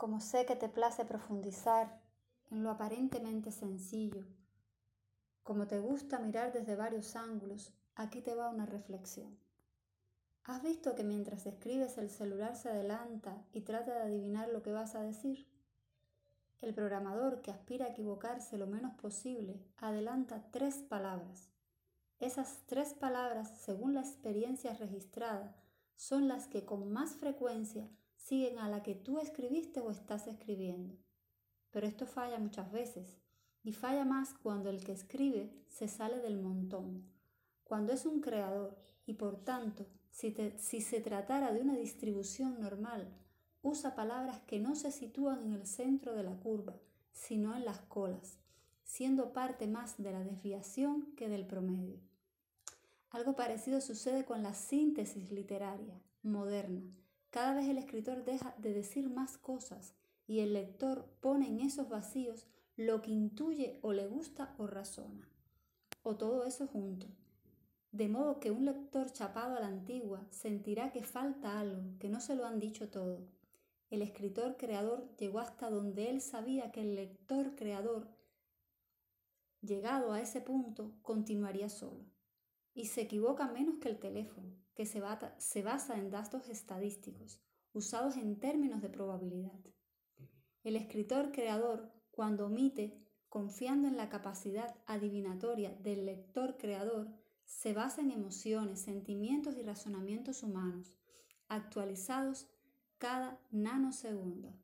Como sé que te place profundizar en lo aparentemente sencillo, como te gusta mirar desde varios ángulos, aquí te va una reflexión. ¿Has visto que mientras escribes el celular se adelanta y trata de adivinar lo que vas a decir? El programador que aspira a equivocarse lo menos posible adelanta tres palabras. Esas tres palabras, según la experiencia registrada, son las que con más frecuencia siguen a la que tú escribiste o estás escribiendo. Pero esto falla muchas veces, y falla más cuando el que escribe se sale del montón, cuando es un creador y por tanto, si, si se tratara de una distribución normal, usa palabras que no se sitúan en el centro de la curva, sino en las colas, siendo parte más de la desviación que del promedio. Algo parecido sucede con la síntesis literaria moderna. Cada vez el escritor deja de decir más cosas y el lector pone en esos vacíos lo que intuye o le gusta o razona. O todo eso junto. De modo que un lector chapado a la antigua sentirá que falta algo, que no se lo han dicho todo. El escritor creador llegó hasta donde él sabía que el lector creador, llegado a ese punto, continuaría solo. Y se equivoca menos que el teléfono, que se, basa en datos estadísticos, usados en términos de probabilidad. El escritor creador, cuando omite, confiando en la capacidad adivinatoria del lector creador, se basa en emociones, sentimientos y razonamientos humanos, actualizados cada nanosegundo.